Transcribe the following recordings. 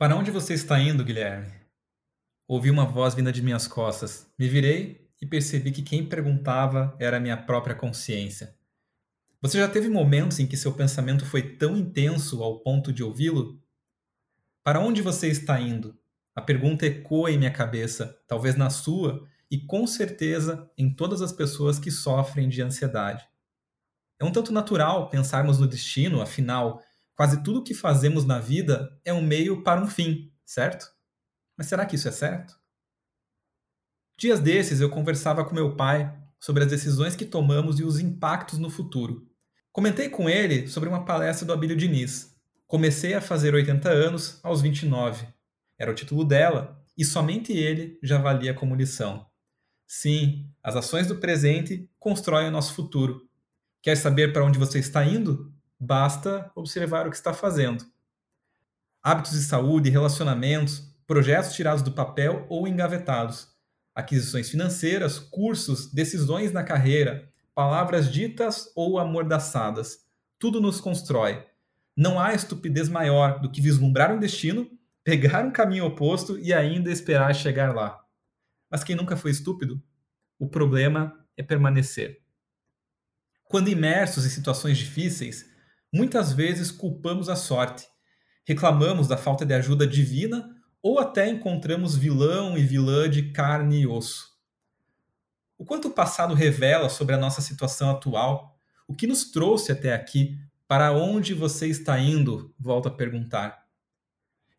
Para onde você está indo, Guilherme? Ouvi uma voz vinda de minhas costas. Me virei e percebi que quem perguntava era minha própria consciência. Você já teve momentos em que seu pensamento foi tão intenso ao ponto de ouvi-lo? Para onde você está indo? A pergunta ecoa em minha cabeça, talvez na sua, e com certeza em todas as pessoas que sofrem de ansiedade. É um tanto natural pensarmos no destino, afinal, Quase tudo o que fazemos na vida é um meio para um fim, certo? Mas será que isso é certo? Dias desses eu conversava com meu pai sobre as decisões que tomamos e os impactos no futuro. Comentei com ele sobre uma palestra do Abílio Diniz. Comecei a fazer 80 anos aos 29. Era o título dela e somente ele já valia como lição. Sim, as ações do presente constroem o nosso futuro. Quer saber para onde você está indo? Basta observar o que está fazendo. Hábitos de saúde, relacionamentos, projetos tirados do papel ou engavetados, aquisições financeiras, cursos, decisões na carreira, palavras ditas ou amordaçadas. Tudo nos constrói. Não há estupidez maior do que vislumbrar um destino, pegar um caminho oposto e ainda esperar chegar lá. Mas quem nunca foi estúpido? O problema é permanecer. Quando imersos em situações difíceis, Muitas vezes culpamos a sorte, reclamamos da falta de ajuda divina ou até encontramos vilão e vilã de carne e osso. O quanto o passado revela sobre a nossa situação atual, o que nos trouxe até aqui, para onde você está indo, volto a perguntar.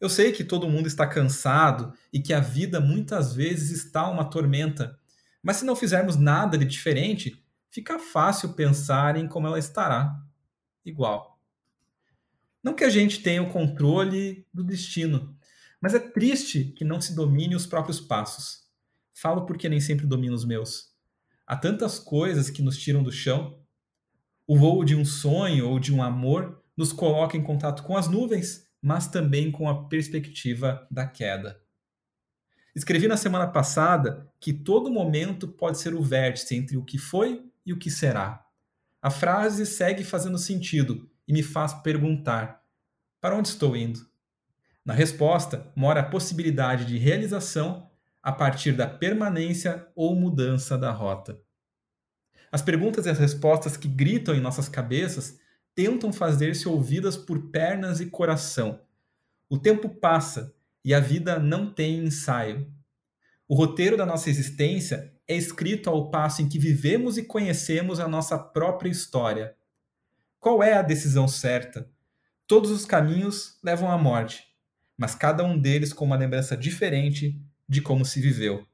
Eu sei que todo mundo está cansado e que a vida muitas vezes está uma tormenta, mas se não fizermos nada de diferente, fica fácil pensar em como ela estará igual. Não que a gente tenha o controle do destino, mas é triste que não se domine os próprios passos. Falo porque nem sempre domino os meus. Há tantas coisas que nos tiram do chão. O voo de um sonho ou de um amor nos coloca em contato com as nuvens, mas também com a perspectiva da queda. Escrevi na semana passada que todo momento pode ser o vértice entre o que foi e o que será. A frase segue fazendo sentido e me faz perguntar: para onde estou indo? Na resposta mora a possibilidade de realização a partir da permanência ou mudança da rota. As perguntas e as respostas que gritam em nossas cabeças tentam fazer-se ouvidas por pernas e coração. O tempo passa e a vida não tem ensaio. O roteiro da nossa existência é escrito ao passo em que vivemos e conhecemos a nossa própria história. Qual é a decisão certa? Todos os caminhos levam à morte, mas cada um deles com uma lembrança diferente de como se viveu.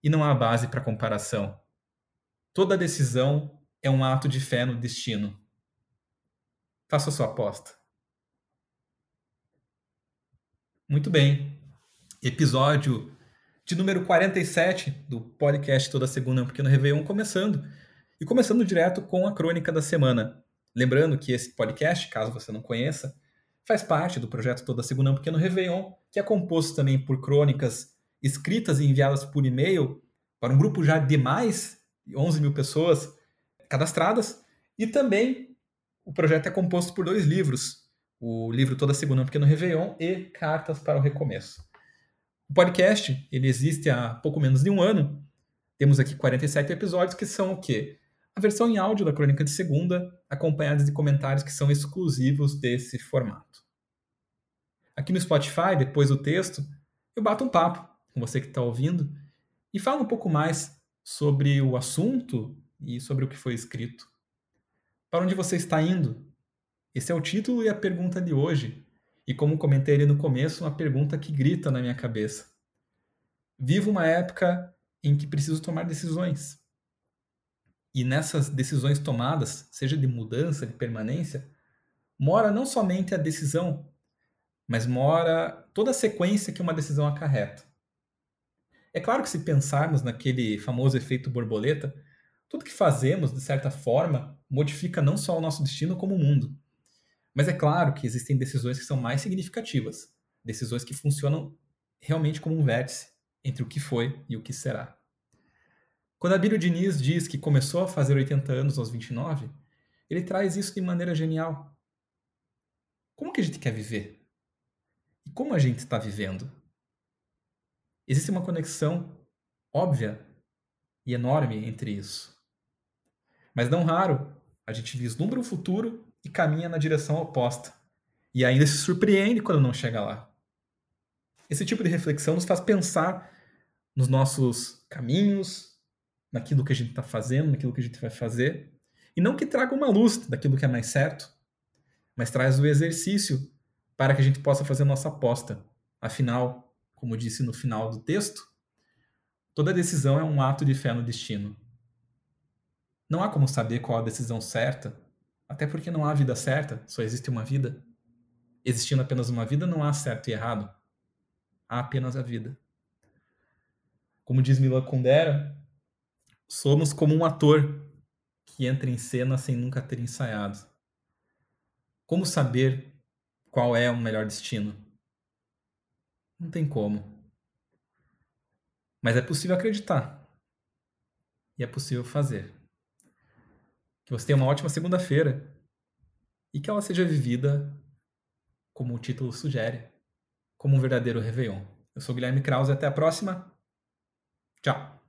E não há base para comparação. Toda decisão é um ato de fé no destino. Faça sua aposta. Muito bem. Episódio de número 47 do podcast Toda Segunda um Pequeno Réveillon começando. E começando direto com a crônica da semana. Lembrando que esse podcast, caso você não conheça, faz parte do projeto Toda Segunda um Pequeno Réveillon, que é composto também por crônicas escritas e enviadas por e-mail para um grupo já de mais de 11 mil pessoas cadastradas. E também o projeto é composto por dois livros, o livro Toda Segunda um Pequeno Réveillon e Cartas para o Recomeço. O podcast, ele existe há pouco menos de um ano. Temos aqui 47 episódios que são o quê? A versão em áudio da Crônica de Segunda, acompanhadas de comentários que são exclusivos desse formato. Aqui no Spotify, depois do texto, eu bato um papo com você que está ouvindo e falo um pouco mais sobre o assunto e sobre o que foi escrito. Para onde você está indo? Esse é o título e a pergunta de hoje. E como comentei ali no começo, uma pergunta que grita na minha cabeça. Vivo uma época em que preciso tomar decisões. E nessas decisões tomadas, seja de mudança, de permanência, mora não somente a decisão, mas mora toda a sequência que uma decisão acarreta. É claro que se pensarmos naquele famoso efeito borboleta, tudo que fazemos, de certa forma, modifica não só o nosso destino, como o mundo. Mas é claro que existem decisões que são mais significativas, decisões que funcionam realmente como um vértice entre o que foi e o que será. Quando Abílio Diniz diz que começou a fazer 80 anos aos 29, ele traz isso de maneira genial. Como que a gente quer viver? e como a gente está vivendo. Existe uma conexão óbvia e enorme entre isso. Mas não raro, a gente vislumbra o futuro e caminha na direção oposta. E ainda se surpreende quando não chega lá. Esse tipo de reflexão nos faz pensar nos nossos caminhos, naquilo que a gente está fazendo, naquilo que a gente vai fazer. E não que traga uma luz daquilo que é mais certo, mas traz o exercício para que a gente possa fazer nossa aposta. Afinal, como disse no final do texto, toda decisão é um ato de fé no destino. Não há como saber qual a decisão certa, até porque não há vida certa, só existe uma vida. Existindo apenas uma vida, não há certo e errado. Há apenas a vida. Como diz Mila Kundera, somos como um ator que entra em cena sem nunca ter ensaiado. Como saber qual é o melhor destino? Não tem como. Mas é possível acreditar. E é possível fazer. Que você tenha uma ótima segunda-feira e que ela seja vivida, como o título sugere, como um verdadeiro Réveillon. Eu sou Guilherme Krause até a próxima. Tchau!